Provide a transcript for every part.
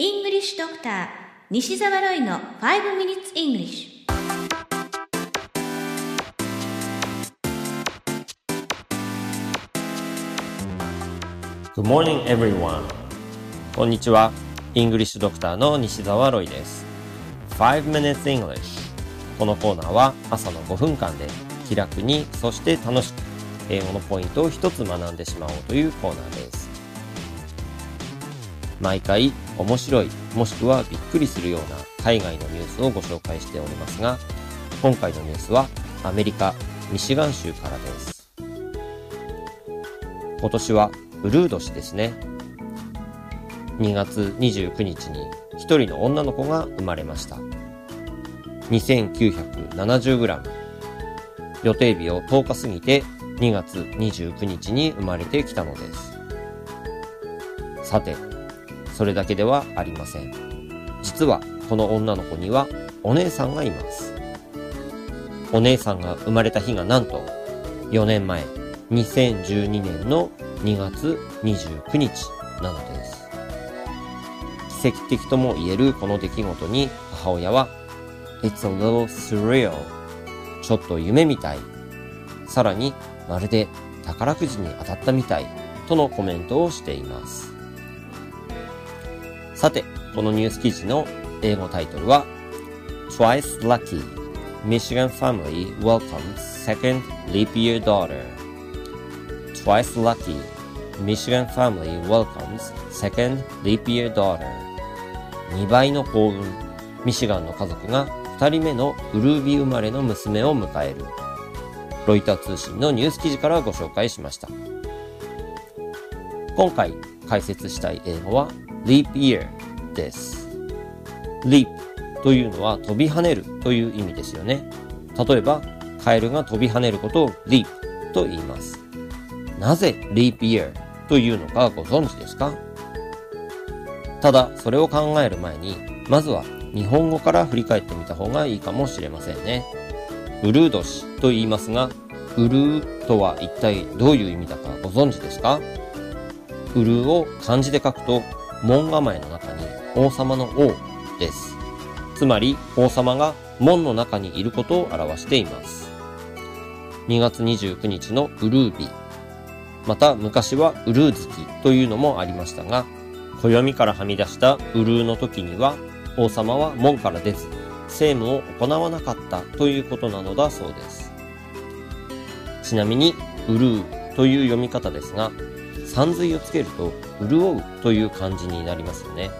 English Doctor 西澤ロイの5 Minutes English Good morning, everyone. こんにちは。イングリッシュドクターの西澤ロイです。5 Minutes English。このコーナーは朝の5分間で気楽に、そして楽しく英語のポイントを一つ学んでしまおうというコーナーです。毎回面白い、もしくはびっくりするような海外のニュースをご紹介しておりますが、今回のニュースはアメリカ・ミシガン州からです。今年はブルー年ですね。2月29日に一人の女の子が生まれました。2970g。予定日を10日過ぎて2月29日に生まれてきたのです。さて、それだけではありません。実はこの女の子にはお姉さんがいます。お姉さんが生まれた日がなんと4年前、2012年の2月29日なのです。奇跡的とも言えるこの出来事に母親は It's a little surreal ちょっと夢みたいさらにまるで宝くじに当たったみたいとのコメントをしています。さて、このニュース記事の英語タイトルは Twice Lucky Michigan Family Welcomes Second Leap Year Daughter Twice Lucky Michigan Family Welcomes Second Leap Year Daughter 2倍の幸運ミシガンの家族が2人目のウルービー生まれの娘を迎えるロイター通信のニュース記事からご紹介しました今回解説したい英語は Leap Year です。Leap というのは飛び跳ねるという意味ですよね。例えばカエルが飛び跳ねることを Leap と言います。なぜ Leap Year というのかご存知ですか？ただ、それを考える前に、まずは日本語から振り返ってみた方がいいかもしれませんね。ウルー年と言いますが、ウルーとは一体どういう意味だかご存知ですか？ウルーを漢字で書くと、門構えの中に王様の王です。つまり、王様が門の中にいることを表しています。2月29日のウルー日。また昔はウルー月というのもありましたが、暦からはみ出したウルーの時には王様は門から出ず、政務を行わなかったということなのだそうです。ちなみに、ウルーという読み方ですが、山水をつけると、潤うという漢字になりますよね。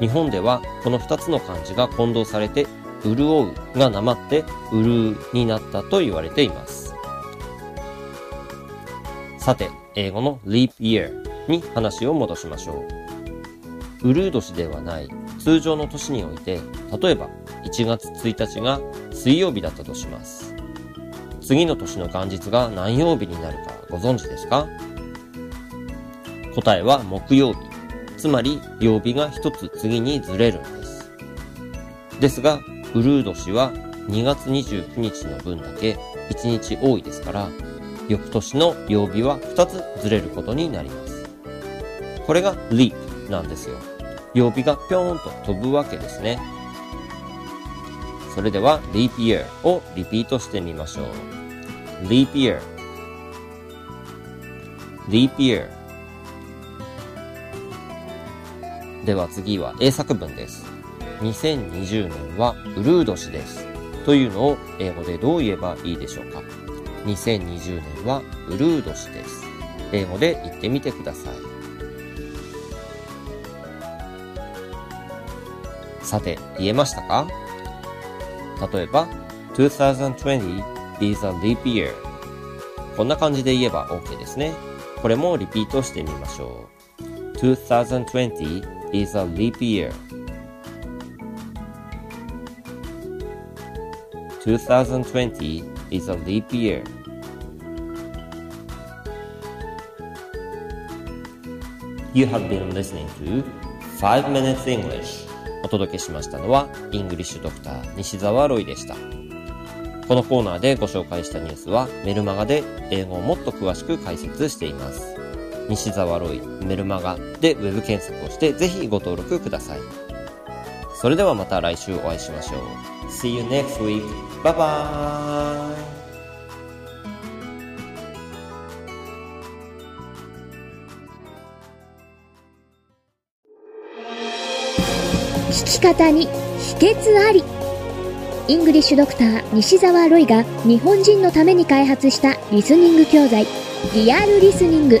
日本ではこの二つの漢字が混同されて、潤うがなまって、ウルーになったと言われています。さて、英語の leap year に話を戻しましょう。ウルー年ではない通常の年において、例えば1月1日が水曜日だったとします。次の年の元日が何曜日になるかご存知ですか？答えは木曜日。つまり曜日が一つ次にずれるんです。ですが、ウルー年は2月29日の分だけ1日多いですから、翌年の曜日は2つずれることになります。これが leap なんですよ。曜日がぴょーんと飛ぶわけですね。それでは leap year をリピートしてみましょう。leap year leap year では次は英作文です。2020年はウルー年です。というのを英語でどう言えばいいでしょうか ?2020 年はウルー年です。英語で言ってみてください。さて、言えましたか？例えば、2020 is a leap year。こんな感じで言えば OK ですね。これもリピートしてみましょう。2020 is a leap year. 2020 is a leap year. You have been listening to 5 Minutes English. お届けしましたのは、イングリッシュドクター西澤ロイでした。このコーナーでご紹介したニュースはメルマガで英語をもっと詳しく解説しています。西澤ロイメルマガでウェブ検索をしてぜひご登録ください。それではまた来週お会いしましょう。See you next week. Bye bye! 聞き方に秘訣ありイングリッシュドクター西澤ロイが日本人のために開発したリスニング教材リアルリスニング